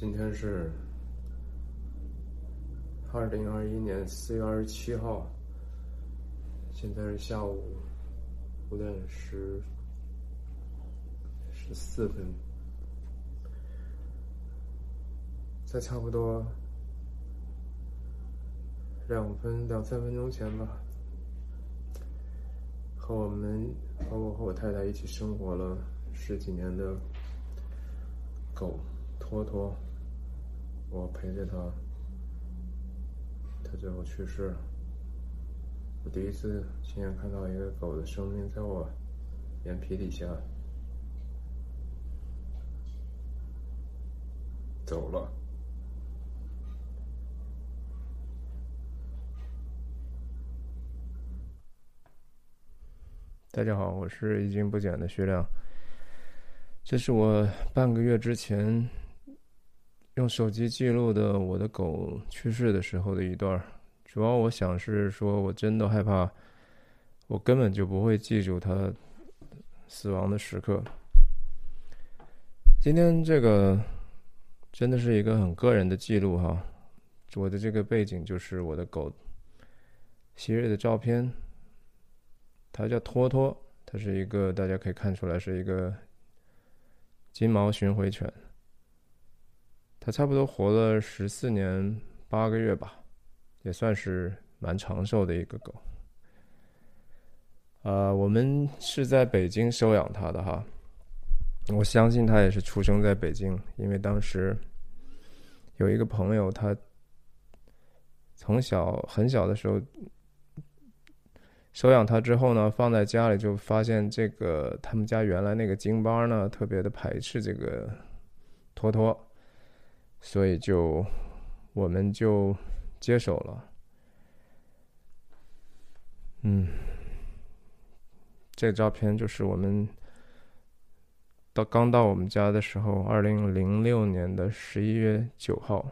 今天是二零二一年四月二十七号，现在是下午五点十十四分，在差不多两分两三分钟前吧，和我们和我和我太太一起生活了十几年的狗托托。我陪着他，他最后去世了。我第一次亲眼看到一个狗的生命在我眼皮底下走了。大家好，我是一经不减的徐亮。这是我半个月之前。用手机记录的我的狗去世的时候的一段，主要我想是说，我真的害怕，我根本就不会记住它死亡的时刻。今天这个真的是一个很个人的记录哈，我的这个背景就是我的狗昔日的照片，它叫托托，它是一个大家可以看出来是一个金毛巡回犬。差不多活了十四年八个月吧，也算是蛮长寿的一个狗。啊，我们是在北京收养它的哈，我相信它也是出生在北京，因为当时有一个朋友，他从小很小的时候收养它之后呢，放在家里就发现这个他们家原来那个京巴呢特别的排斥这个托托。所以就，我们就接手了。嗯，这照片就是我们到刚到我们家的时候，二零零六年的十一月九号，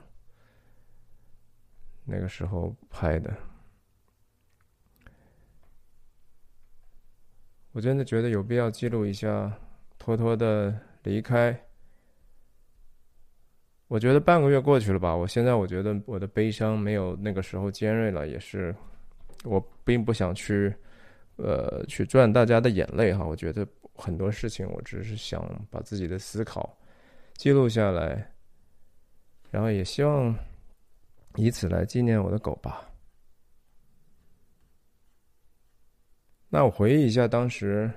那个时候拍的。我真的觉得有必要记录一下托托的离开。我觉得半个月过去了吧，我现在我觉得我的悲伤没有那个时候尖锐了，也是我并不想去，呃，去赚大家的眼泪哈。我觉得很多事情，我只是想把自己的思考记录下来，然后也希望以此来纪念我的狗吧。那我回忆一下当时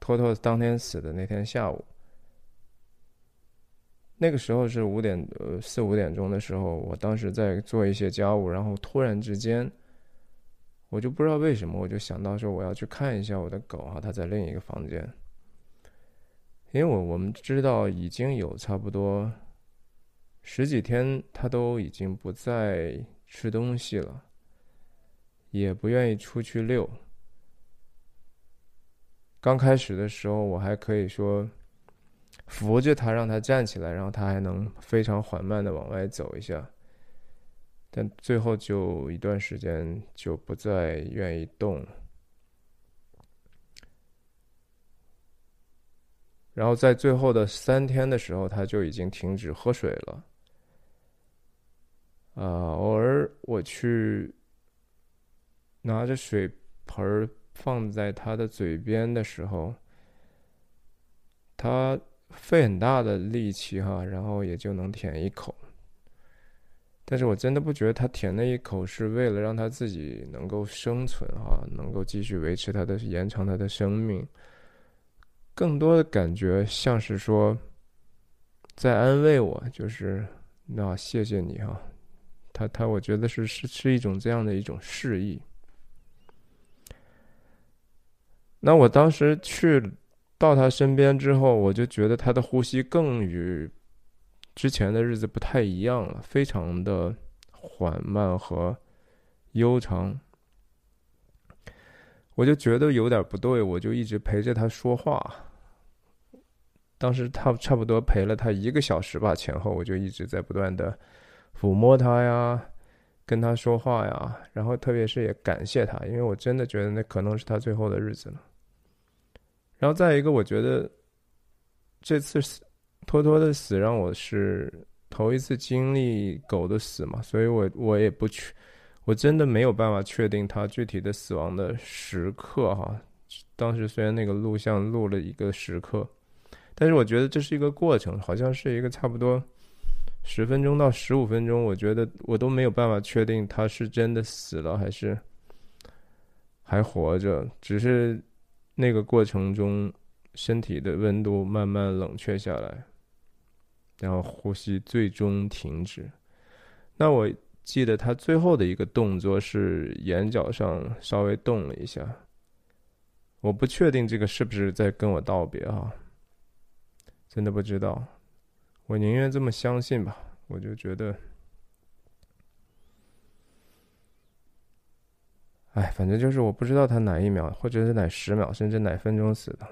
托托当天死的那天下午。那个时候是五点呃四五点钟的时候，我当时在做一些家务，然后突然之间，我就不知道为什么，我就想到说我要去看一下我的狗啊，它在另一个房间，因为我我们知道已经有差不多十几天，它都已经不再吃东西了，也不愿意出去遛。刚开始的时候，我还可以说。扶着他，让他站起来，然后他还能非常缓慢的往外走一下。但最后就一段时间就不再愿意动。然后在最后的三天的时候，他就已经停止喝水了。啊，偶尔我去拿着水盆放在他的嘴边的时候，他。费很大的力气哈，然后也就能舔一口。但是我真的不觉得他舔那一口是为了让他自己能够生存哈，能够继续维持他的延长他的生命。更多的感觉像是说，在安慰我，就是那谢谢你哈。他他，我觉得是是是一种这样的一种示意。那我当时去。到他身边之后，我就觉得他的呼吸更与之前的日子不太一样了，非常的缓慢和悠长。我就觉得有点不对，我就一直陪着他说话。当时他差不多陪了他一个小时吧，前后我就一直在不断的抚摸他呀，跟他说话呀，然后特别是也感谢他，因为我真的觉得那可能是他最后的日子了。然后再一个，我觉得这次死托托的死让我是头一次经历狗的死嘛，所以我我也不确，我真的没有办法确定它具体的死亡的时刻哈。当时虽然那个录像录了一个时刻，但是我觉得这是一个过程，好像是一个差不多十分钟到十五分钟，我觉得我都没有办法确定他是真的死了还是还活着，只是那个过程中身体的温度慢慢冷却下来，然后呼吸最终停止。那我记得他最后的一个动作是眼角上稍微动了一下。我不确定这个是不是在跟我道别哈，真的不知道。我宁愿这么相信吧。我就觉得，哎，反正就是我不知道他哪一秒，或者是哪十秒，甚至哪分钟死的。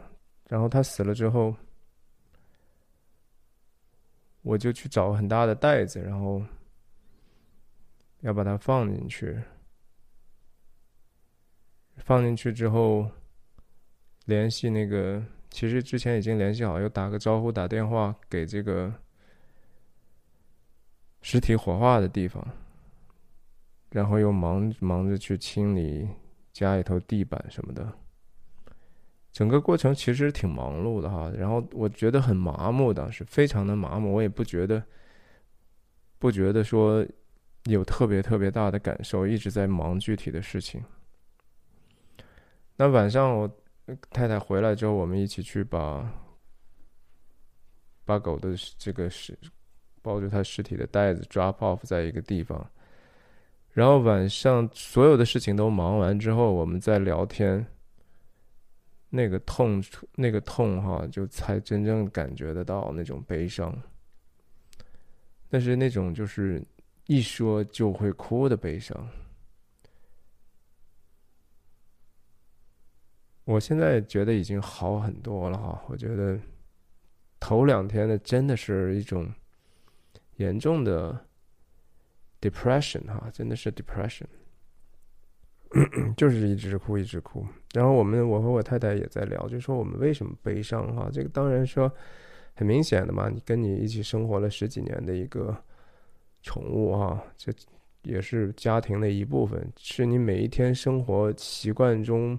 然后他死了之后，我就去找很大的袋子，然后要把它放进去。放进去之后。联系那个，其实之前已经联系好，又打个招呼，打电话给这个尸体火化的地方，然后又忙忙着去清理家里头地板什么的，整个过程其实挺忙碌的哈。然后我觉得很麻木，当时非常的麻木，我也不觉得不觉得说有特别特别大的感受，一直在忙具体的事情。那晚上我。太太回来之后，我们一起去把把狗的这个尸抱着它尸体的袋子 drop off 在一个地方，然后晚上所有的事情都忙完之后，我们在聊天，那个痛那个痛哈，就才真正感觉得到那种悲伤，但是那种就是一说就会哭的悲伤。我现在觉得已经好很多了哈，我觉得头两天的真的是一种严重的 depression 哈，真的是 depression，就是一直哭一直哭。然后我们我和我太太也在聊，就说我们为什么悲伤哈？这个当然说很明显的嘛，你跟你一起生活了十几年的一个宠物哈，这也是家庭的一部分，是你每一天生活习惯中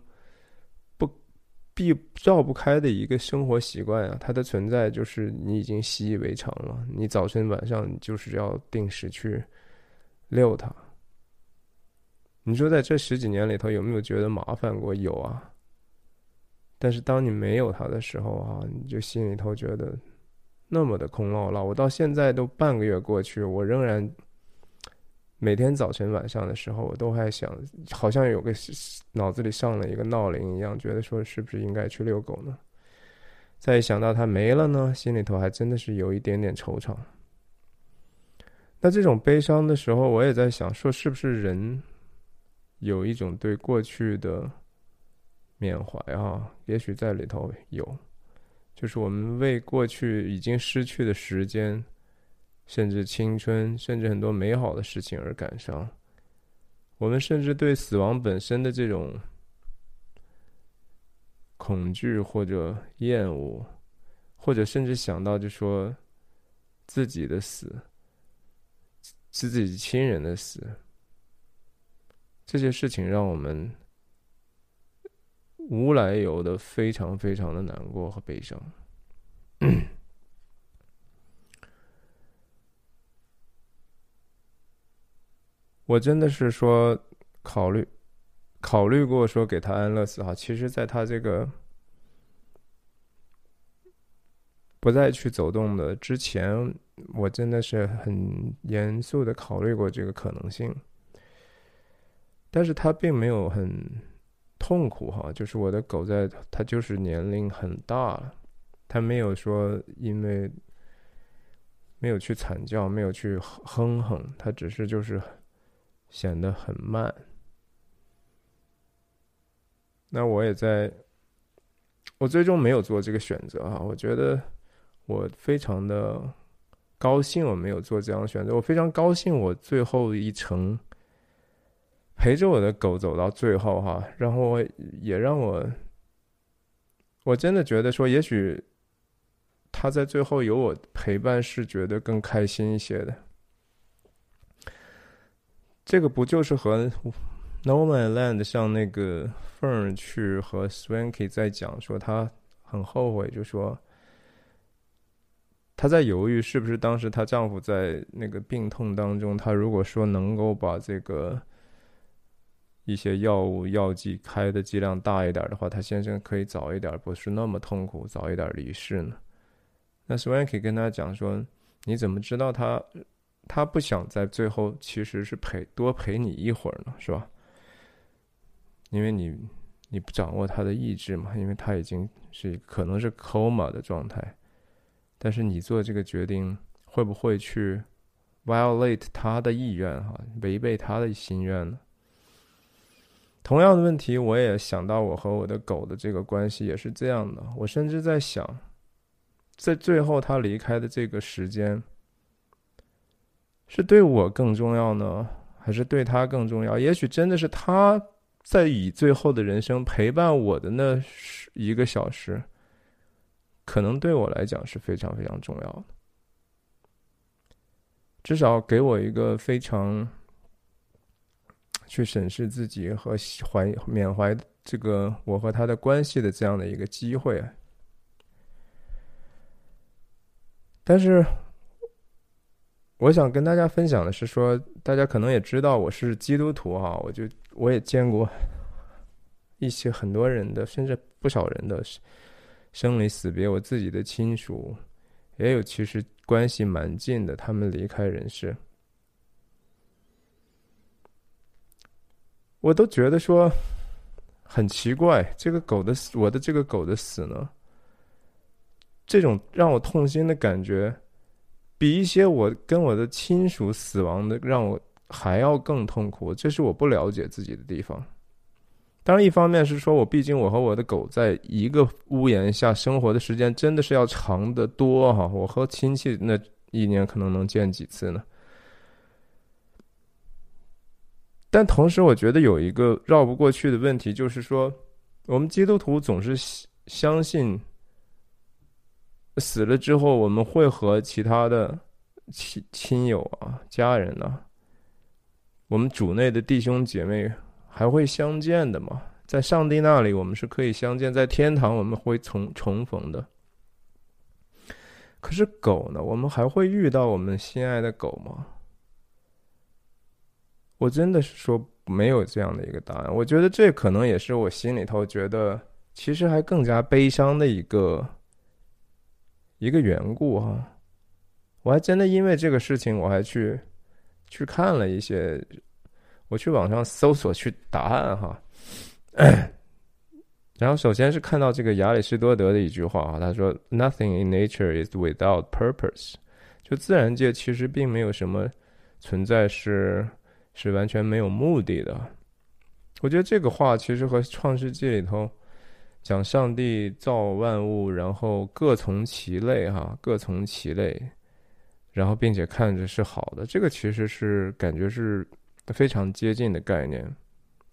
不。避绕不开的一个生活习惯啊，它的存在就是你已经习以为常了。你早晨晚上就是要定时去遛它。你说在这十几年里头有没有觉得麻烦过？有啊。但是当你没有它的时候啊，你就心里头觉得那么的空落落。我到现在都半个月过去，我仍然。每天早晨晚上的时候，我都还想，好像有个脑子里上了一个闹铃一样，觉得说是不是应该去遛狗呢？再一想到它没了呢，心里头还真的是有一点点惆怅。那这种悲伤的时候，我也在想，说是不是人有一种对过去的缅怀啊？也许在里头有，就是我们为过去已经失去的时间。甚至青春，甚至很多美好的事情而感伤。我们甚至对死亡本身的这种恐惧或者厌恶，或者甚至想到就说自己的死，是自己亲人的死，这些事情让我们无来由的非常非常的难过和悲伤。我真的是说考虑考虑过说给他安乐死哈，其实，在他这个不再去走动的之前，我真的是很严肃的考虑过这个可能性。但是他并没有很痛苦哈，就是我的狗在，它就是年龄很大了，它没有说因为没有去惨叫，没有去哼哼，它只是就是。显得很慢。那我也在，我最终没有做这个选择啊！我觉得我非常的高兴，我没有做这样的选择。我非常高兴，我最后一程陪着我的狗走到最后哈，然后我也让我，我真的觉得说，也许他在最后有我陪伴是觉得更开心一些的。这个不就是和 No Man Land 像那个 Fern 去和 Swanky 在讲说他很后悔，就说她在犹豫是不是当时她丈夫在那个病痛当中，她如果说能够把这个一些药物药剂开的剂量大一点的话，她先生可以早一点不是那么痛苦，早一点离世呢？那 Swanky 跟他讲说，你怎么知道他？他不想在最后其实是陪多陪你一会儿呢，是吧？因为你你不掌握他的意志嘛，因为他已经是可能是 coma 的状态，但是你做这个决定会不会去 violate 他的意愿哈，违背他的心愿呢？同样的问题，我也想到我和我的狗的这个关系也是这样的，我甚至在想，在最后他离开的这个时间。是对我更重要呢，还是对他更重要？也许真的是他在以最后的人生陪伴我的那一个小时，可能对我来讲是非常非常重要的。至少给我一个非常去审视自己和怀缅怀这个我和他的关系的这样的一个机会。但是。我想跟大家分享的是，说大家可能也知道我是基督徒哈，我就我也见过一些很多人的，甚至不少人的生离死别。我自己的亲属也有，其实关系蛮近的，他们离开人世，我都觉得说很奇怪，这个狗的死，我的这个狗的死呢，这种让我痛心的感觉。比一些我跟我的亲属死亡的让我还要更痛苦，这是我不了解自己的地方。当然，一方面是说我毕竟我和我的狗在一个屋檐下生活的时间真的是要长得多哈。我和亲戚那一年可能能见几次呢？但同时，我觉得有一个绕不过去的问题，就是说我们基督徒总是相信。死了之后，我们会和其他的亲亲友啊、家人呢，我们主内的弟兄姐妹还会相见的嘛？在上帝那里，我们是可以相见；在天堂，我们会重重逢的。可是狗呢？我们还会遇到我们心爱的狗吗？我真的是说没有这样的一个答案。我觉得这可能也是我心里头觉得，其实还更加悲伤的一个。一个缘故哈，我还真的因为这个事情，我还去去看了一些，我去网上搜索去答案哈。然后首先是看到这个亚里士多德的一句话啊，他说：“Nothing in nature is without purpose。”就自然界其实并没有什么存在是是完全没有目的的。我觉得这个话其实和《创世纪》里头。讲上帝造万物，然后各从其类，哈，各从其类，然后并且看着是好的，这个其实是感觉是非常接近的概念。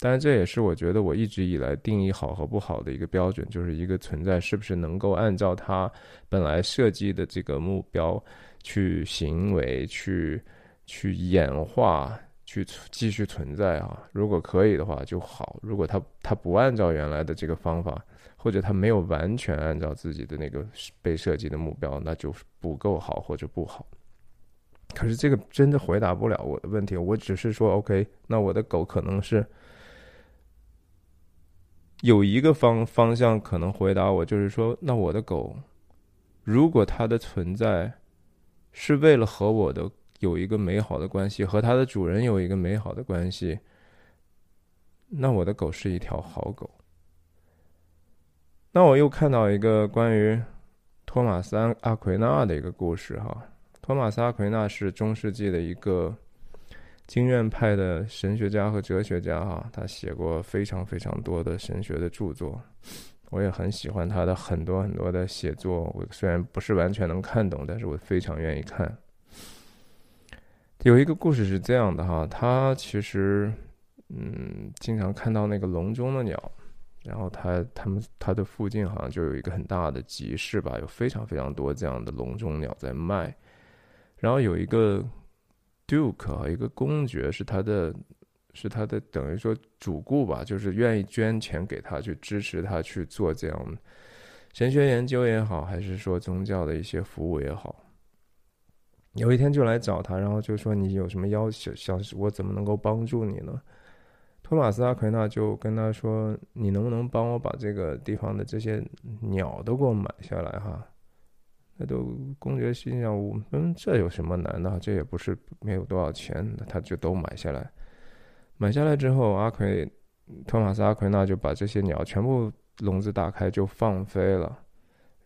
当然，这也是我觉得我一直以来定义好和不好的一个标准，就是一个存在是不是能够按照它本来设计的这个目标去行为、去去演化、去继续存在啊？如果可以的话就好；如果它它不按照原来的这个方法，或者他没有完全按照自己的那个被设计的目标，那就不够好或者不好。可是这个真的回答不了我的问题。我只是说，OK，那我的狗可能是有一个方方向可能回答我，就是说，那我的狗如果它的存在是为了和我的有一个美好的关系，和它的主人有一个美好的关系，那我的狗是一条好狗。那我又看到一个关于托马斯·阿奎纳的一个故事哈。托马斯·阿奎纳是中世纪的一个经验派的神学家和哲学家哈，他写过非常非常多的神学的著作，我也很喜欢他的很多很多的写作。我虽然不是完全能看懂，但是我非常愿意看。有一个故事是这样的哈，他其实嗯经常看到那个笼中的鸟。然后他他们他的附近好像就有一个很大的集市吧，有非常非常多这样的笼中鸟在卖。然后有一个 Duke 啊，一个公爵是他的，是他的等于说主顾吧，就是愿意捐钱给他去支持他去做这样神学研究也好，还是说宗教的一些服务也好。有一天就来找他，然后就说你有什么要求，想我怎么能够帮助你呢？托马斯阿奎纳就跟他说：“你能不能帮我把这个地方的这些鸟都给我买下来？”哈，那都公爵心想：“我们，这有什么难的？这也不是没有多少钱。”那他就都买下来。买下来之后，阿奎托马斯阿奎纳就把这些鸟全部笼子打开，就放飞了。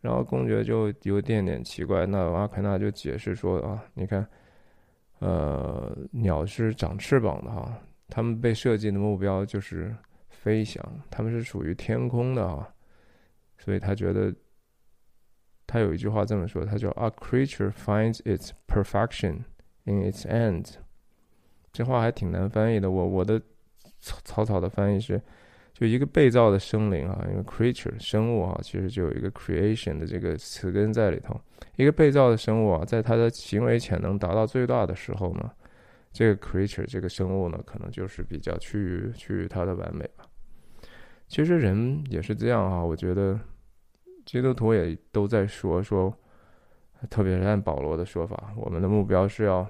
然后公爵就有点点奇怪，那阿奎纳就解释说：“啊，你看，呃，鸟是长翅膀的哈。”他们被设计的目标就是飞翔，他们是属于天空的啊，所以他觉得，他有一句话这么说，他叫 “A creature finds its perfection in its end”，这话还挺难翻译的。我我的草草的翻译是，就一个被造的生灵啊，因为 creature 生物啊，其实就有一个 creation 的这个词根在里头。一个被造的生物啊，在它的行为潜能达到最大的时候呢。这个 creature 这个生物呢，可能就是比较趋于趋于它的完美吧。其实人也是这样啊，我觉得基督徒也都在说说，特别是按保罗的说法，我们的目标是要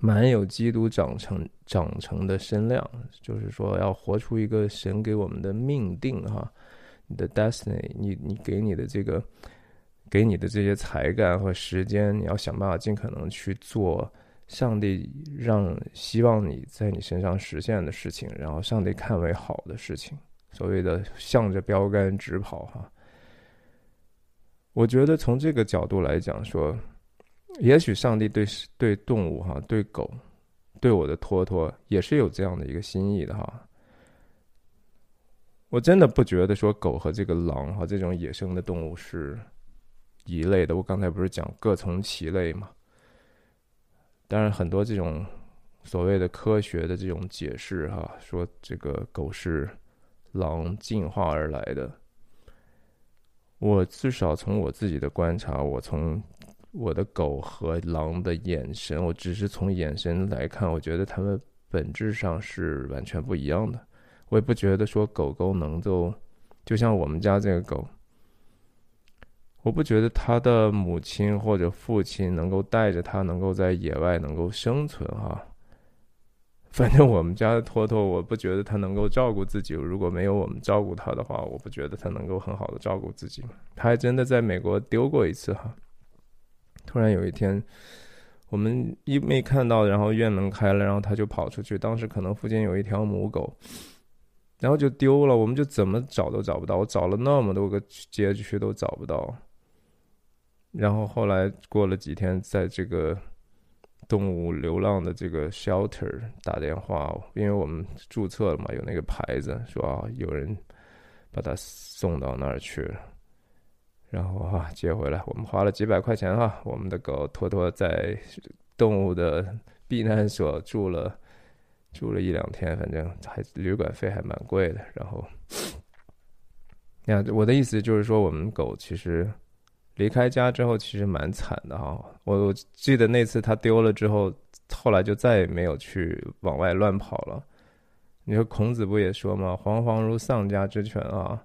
满有基督长成长成的身量，就是说要活出一个神给我们的命定哈，你的 destiny，你你给你的这个给你的这些才干和时间，你要想办法尽可能去做。上帝让希望你在你身上实现的事情，然后上帝看为好的事情，所谓的向着标杆直跑哈。我觉得从这个角度来讲说，也许上帝对对动物哈，对狗，对我的托托也是有这样的一个心意的哈。我真的不觉得说狗和这个狼哈这种野生的动物是一类的。我刚才不是讲各从其类吗？当然，很多这种所谓的科学的这种解释，哈，说这个狗是狼进化而来的。我至少从我自己的观察，我从我的狗和狼的眼神，我只是从眼神来看，我觉得它们本质上是完全不一样的。我也不觉得说狗狗能够，就像我们家这个狗。我不觉得它的母亲或者父亲能够带着它能够在野外能够生存哈。反正我们家的托托，我不觉得他能够照顾自己。如果没有我们照顾他的话，我不觉得他能够很好的照顾自己。他还真的在美国丢过一次哈。突然有一天，我们一没看到，然后院门开了，然后他就跑出去。当时可能附近有一条母狗，然后就丢了。我们就怎么找都找不到，我找了那么多个街区都找不到。然后后来过了几天，在这个动物流浪的这个 shelter 打电话，因为我们注册了嘛，有那个牌子，说啊有人把它送到那儿去了，然后哈接回来，我们花了几百块钱哈，我们的狗托托在动物的避难所住了住了一两天，反正还旅馆费还蛮贵的。然后，呀，我的意思就是说，我们狗其实。离开家之后，其实蛮惨的哈。我记得那次他丢了之后，后来就再也没有去往外乱跑了。你说孔子不也说吗？“惶惶如丧家之犬”啊。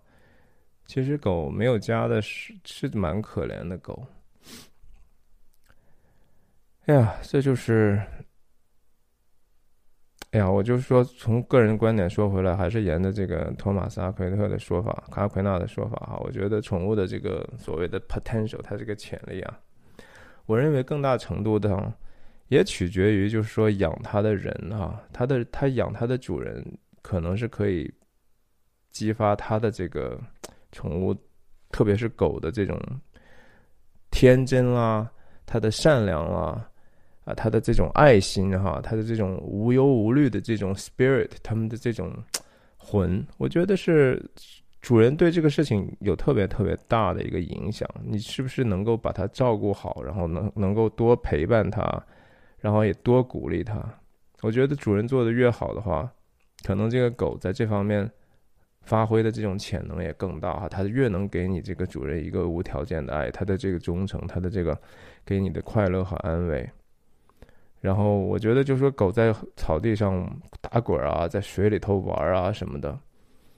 其实狗没有家的是是蛮可怜的狗。哎呀，这就是。哎呀，我就是说，从个人观点说回来，还是沿着这个托马斯阿奎特的说法，卡奎纳的说法哈。我觉得宠物的这个所谓的 potential，它这个潜力啊，我认为更大程度的也取决于，就是说养它的人哈，它的它养它的主人可能是可以激发它的这个宠物，特别是狗的这种天真啦，它的善良啦。啊，啊他的这种爱心哈，他的这种无忧无虑的这种 spirit，他们的这种魂，我觉得是主人对这个事情有特别特别大的一个影响。你是不是能够把它照顾好，然后能能够多陪伴它，然后也多鼓励它？我觉得主人做的越好的话，可能这个狗在这方面发挥的这种潜能也更大哈。它越能给你这个主人一个无条件的爱，它的这个忠诚，它的这个给你的快乐和安慰。然后我觉得，就说狗在草地上打滚啊，在水里头玩啊什么的，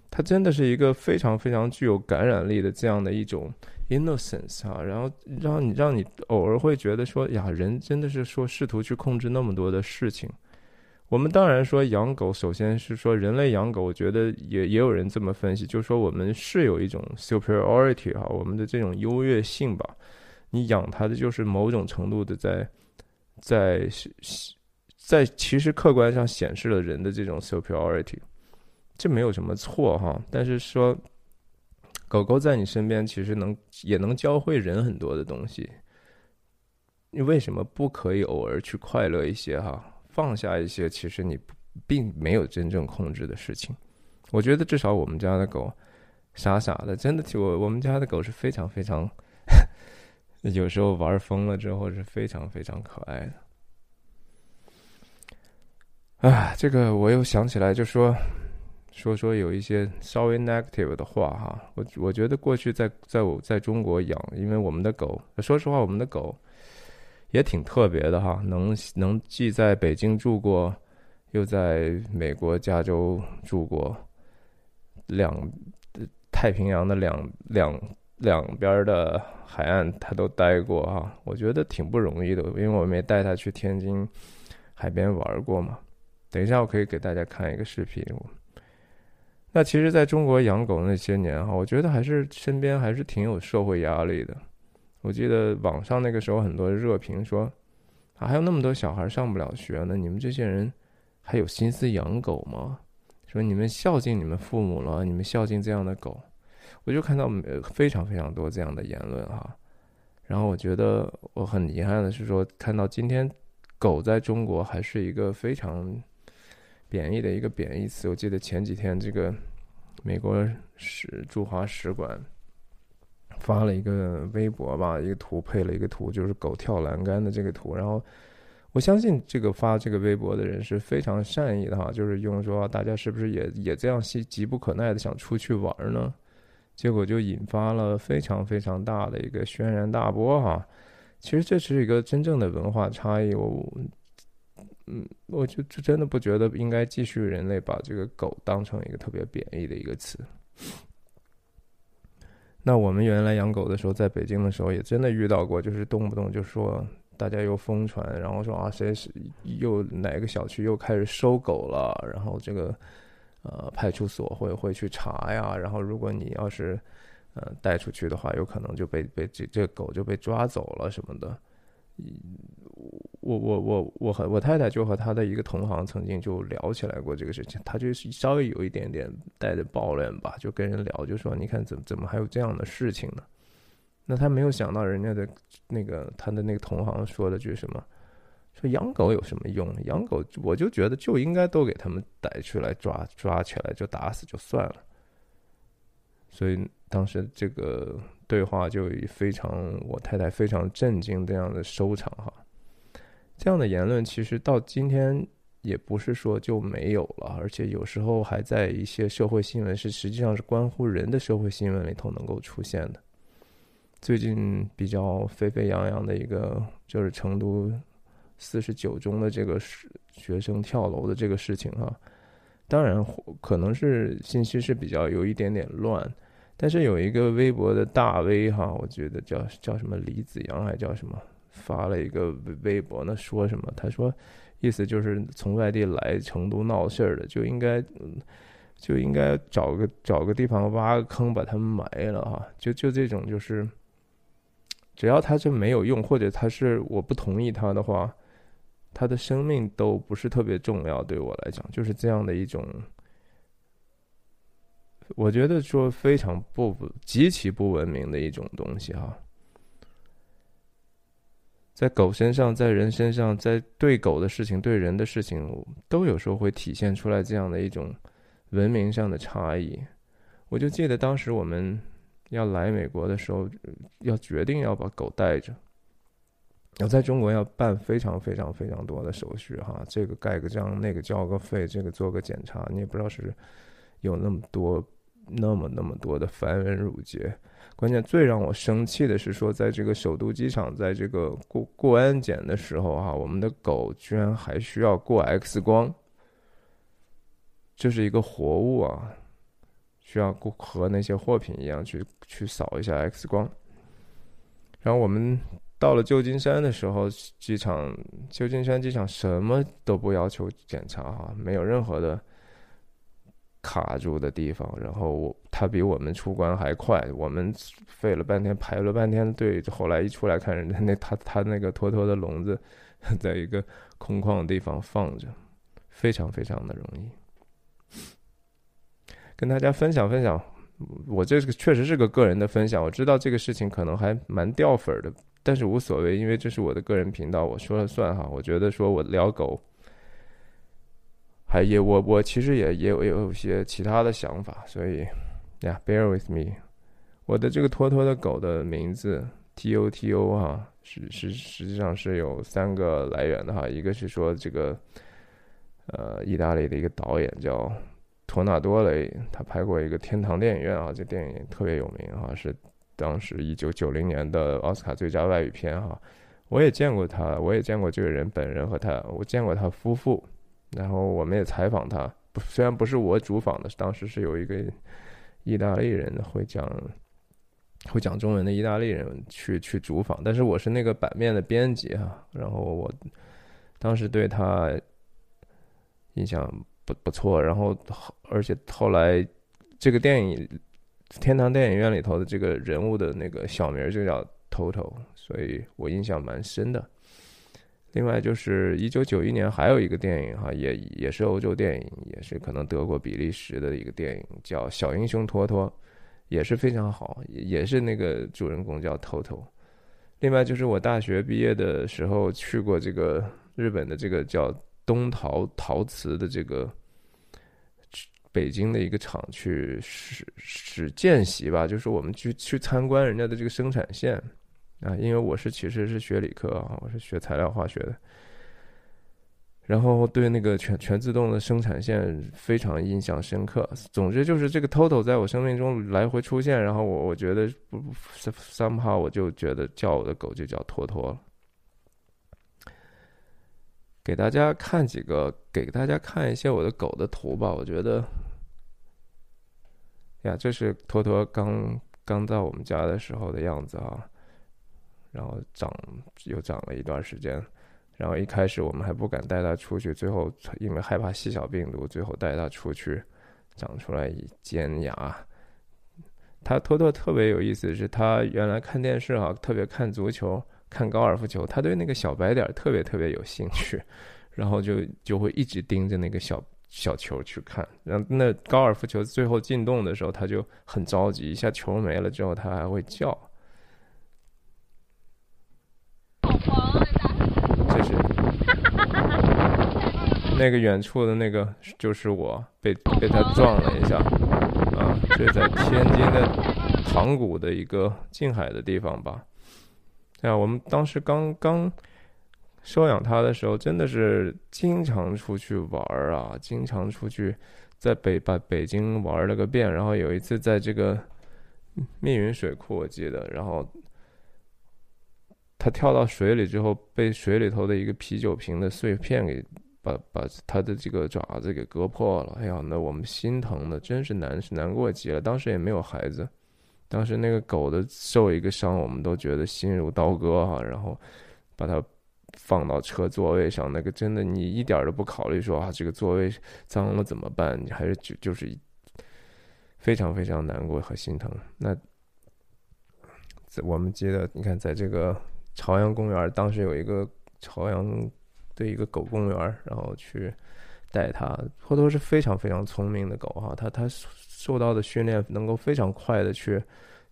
它真的是一个非常非常具有感染力的这样的一种 innocence 啊。然后让你让你偶尔会觉得说，呀，人真的是说试图去控制那么多的事情。我们当然说养狗，首先是说人类养狗，我觉得也也有人这么分析，就是说我们是有一种 superiority 哈，我们的这种优越性吧。你养它的就是某种程度的在。在在其实客观上显示了人的这种 superiority，这没有什么错哈。但是说狗狗在你身边，其实能也能教会人很多的东西。你为什么不可以偶尔去快乐一些哈？放下一些其实你并没有真正控制的事情。我觉得至少我们家的狗傻傻的，真的，我我们家的狗是非常非常。有时候玩疯了之后是非常非常可爱的。啊，这个我又想起来，就说说说有一些稍微 negative 的话哈。我我觉得过去在在我在中国养，因为我们的狗，说实话，我们的狗也挺特别的哈。能能既在北京住过，又在美国加州住过，两太平洋的两两。两边的海岸他都待过哈，我觉得挺不容易的，因为我没带他去天津海边玩过嘛。等一下我可以给大家看一个视频。那其实在中国养狗那些年哈，我觉得还是身边还是挺有社会压力的。我记得网上那个时候很多热评说，啊还有那么多小孩上不了学呢，你们这些人还有心思养狗吗？说你们孝敬你们父母了，你们孝敬这样的狗。我就看到非常非常多这样的言论哈，然后我觉得我很遗憾的是说，看到今天狗在中国还是一个非常贬义的一个贬义词。我记得前几天这个美国使驻华使馆发了一个微博吧，一个图配了一个图，就是狗跳栏杆的这个图。然后我相信这个发这个微博的人是非常善意的哈，就是用说大家是不是也也这样急急不可耐的想出去玩呢？结果就引发了非常非常大的一个轩然大波哈，其实这是一个真正的文化差异。我，嗯，我就就真的不觉得应该继续人类把这个狗当成一个特别贬义的一个词。那我们原来养狗的时候，在北京的时候也真的遇到过，就是动不动就说大家又疯传，然后说啊谁是又哪个小区又开始收狗了，然后这个。呃，派出所会会去查呀，然后如果你要是呃带出去的话，有可能就被被这这狗就被抓走了什么的。我我我我和我太太就和她的一个同行曾经就聊起来过这个事情，她就是稍微有一点点带着抱怨吧，就跟人聊，就说你看怎怎么还有这样的事情呢？那他没有想到人家的那个他的那个同行说的句什么？说养狗有什么用？养狗我就觉得就应该都给他们逮出来抓抓起来就打死就算了。所以当时这个对话就以非常我太太非常震惊这样的收场哈。这样的言论其实到今天也不是说就没有了，而且有时候还在一些社会新闻是实际上是关乎人的社会新闻里头能够出现的。最近比较沸沸扬扬的一个就是成都。四十九中的这个学学生跳楼的这个事情哈，当然可能是信息是比较有一点点乱，但是有一个微博的大 V 哈，我觉得叫叫什么李子阳还叫什么，发了一个微博，那说什么？他说意思就是从外地来成都闹事儿的，就应该就应该找个找个地方挖个坑把他们埋了哈，就就这种就是，只要他是没有用，或者他是我不同意他的话。他的生命都不是特别重要，对我来讲，就是这样的一种，我觉得说非常不极其不文明的一种东西哈。在狗身上，在人身上，在对狗的事情、对人的事情，都有时候会体现出来这样的一种文明上的差异。我就记得当时我们要来美国的时候，要决定要把狗带着。要在中国要办非常非常非常多的手续哈，这个盖个章，那个交个费，这个做个检查，你也不知道是有那么多那么那么多的繁文缛节。关键最让我生气的是说，在这个首都机场，在这个过过安检的时候，哈，我们的狗居然还需要过 X 光，这是一个活物啊，需要过和那些货品一样去去扫一下 X 光。然后我们到了旧金山的时候，机场旧金山机场什么都不要求检查哈，没有任何的。卡住的地方，然后我他比我们出关还快，我们费了半天排了半天队，后来一出来看人家那他他那个托托的笼子，在一个空旷的地方放着，非常非常的容易。跟大家分享分享，我这个确实是个个人的分享，我知道这个事情可能还蛮掉粉的，但是无所谓，因为这是我的个人频道，我说了算哈。我觉得说我聊狗。还也我我其实也也有也有些其他的想法，所以呀，bear with me。我的这个托托的狗的名字 T O T O 哈，是是实际上是有三个来源的哈。一个是说这个呃意大利的一个导演叫托纳多雷，他拍过一个《天堂电影院》啊，这电影特别有名哈，是当时一九九零年的奥斯卡最佳外语片哈。我也见过他，我也见过这个人本人和他，我见过他夫妇。然后我们也采访他，不虽然不是我主访的，当时是有一个意大利人会讲会讲中文的意大利人去去主访，但是我是那个版面的编辑哈。然后我当时对他印象不不错，然后而且后来这个电影《天堂电影院》里头的这个人物的那个小名就叫 Toto，所以我印象蛮深的。另外就是一九九一年还有一个电影哈，也也是欧洲电影，也是可能德国、比利时的一个电影，叫《小英雄托托》，也是非常好，也是那个主人公叫 Toto。另外就是我大学毕业的时候去过这个日本的这个叫东陶陶瓷的这个北京的一个厂去实实见习吧，就是我们去去参观人家的这个生产线。啊，因为我是其实是学理科啊，我是学材料化学的，然后对那个全全自动的生产线非常印象深刻。总之就是这个 Toto 在我生命中来回出现，然后我我觉得不 somehow 我就觉得叫我的狗就叫托托了。给大家看几个，给大家看一些我的狗的图吧。我觉得，呀，这是托托刚刚到我们家的时候的样子啊。然后长又长了一段时间，然后一开始我们还不敢带它出去，最后因为害怕细小病毒，最后带它出去，长出来一尖牙。他托托特别有意思是，他原来看电视哈，特别看足球、看高尔夫球，他对那个小白点特别特别有兴趣，然后就就会一直盯着那个小小球去看。然后那高尔夫球最后进洞的时候，他就很着急，一下球没了之后，他还会叫。这是 那个远处的那个，就是我被被他撞了一下啊！这在天津的塘沽的一个近海的地方吧？哎呀，我们当时刚刚收养它的时候，真的是经常出去玩儿啊，经常出去在北把北京玩了个遍。然后有一次在这个密云水库，我记得，然后。他跳到水里之后，被水里头的一个啤酒瓶的碎片给把把他的这个爪子给割破了。哎呀，那我们心疼的真是难是难过极了。当时也没有孩子，当时那个狗的受一个伤，我们都觉得心如刀割哈。然后把它放到车座位上，那个真的你一点都不考虑说啊，这个座位脏了怎么办？你还是就就是非常非常难过和心疼。那我们记得，你看在这个。朝阳公园当时有一个朝阳的一个狗公园，然后去带它。托托是非常非常聪明的狗哈，它它受到的训练能够非常快的去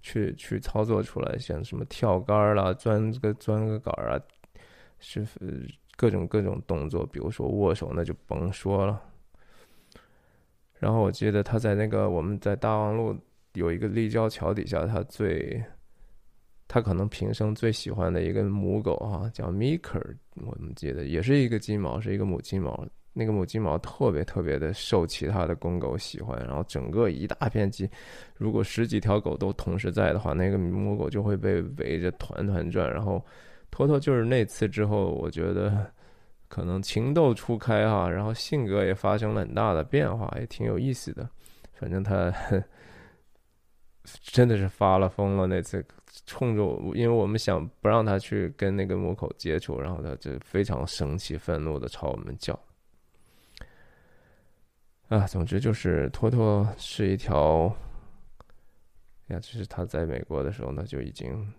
去去操作出来，像什么跳杆啦、钻个钻个杆啊，是各种各种动作。比如说握手，那就甭说了。然后我记得他在那个我们在大望路有一个立交桥底下，他最。他可能平生最喜欢的一个母狗哈，叫 Miker，我们记得也是一个金毛，是一个母金毛。那个母金毛特别特别的受其他的公狗喜欢，然后整个一大片鸡，如果十几条狗都同时在的话，那个母狗就会被围着团团转。然后托托就是那次之后，我觉得可能情窦初开哈，然后性格也发生了很大的变化，也挺有意思的。反正他 真的是发了疯了那次。冲着我，因为我们想不让他去跟那个母狗接触，然后他就非常生气、愤怒的朝我们叫。啊，总之就是托托是一条，呀，这是他在美国的时候呢就已经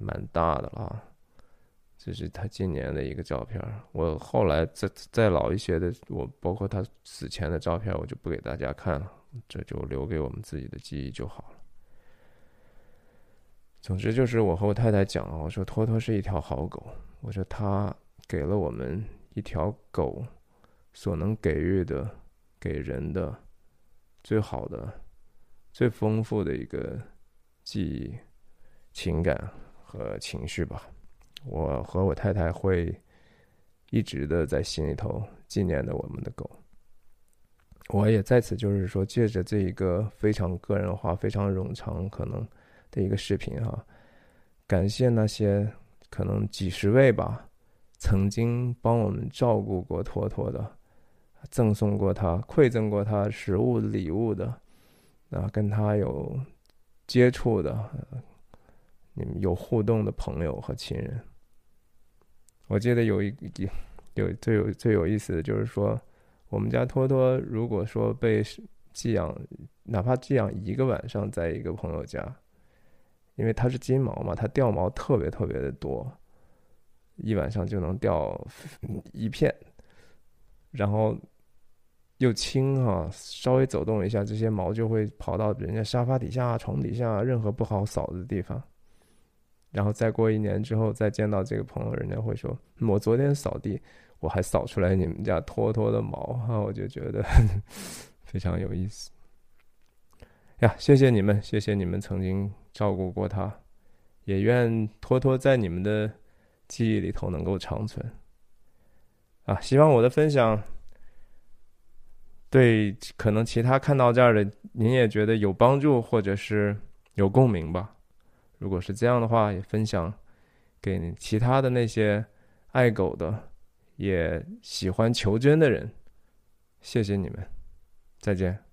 蛮大的了。这是他今年的一个照片。我后来再再老一些的，我包括他死前的照片，我就不给大家看了，这就留给我们自己的记忆就好了。总之就是我和我太太讲了，我说托托是一条好狗，我说它给了我们一条狗所能给予的给人的最好的、最丰富的一个记忆、情感和情绪吧。我和我太太会一直的在心里头纪念着我们的狗。我也在此就是说，借着这一个非常个人化、非常冗长可能。的一个视频哈，感谢那些可能几十位吧，曾经帮我们照顾过托托的，赠送过他、馈赠过他食物礼物的，啊，跟他有接触的，你们有互动的朋友和亲人。我记得有一有最有最有意思的就是说，我们家托托如果说被寄养，哪怕寄养一个晚上，在一个朋友家。因为它是金毛嘛，它掉毛特别特别的多，一晚上就能掉一片，然后又轻哈，稍微走动一下，这些毛就会跑到人家沙发底下、床底下，任何不好扫的地方。然后再过一年之后，再见到这个朋友，人家会说：“我昨天扫地，我还扫出来你们家托托的毛哈。”我就觉得 非常有意思。呀，谢谢你们，谢谢你们曾经照顾过他，也愿托托在你们的记忆里头能够长存。啊，希望我的分享对可能其他看到这儿的您也觉得有帮助，或者是有共鸣吧。如果是这样的话，也分享给其他的那些爱狗的、也喜欢求捐的人。谢谢你们，再见。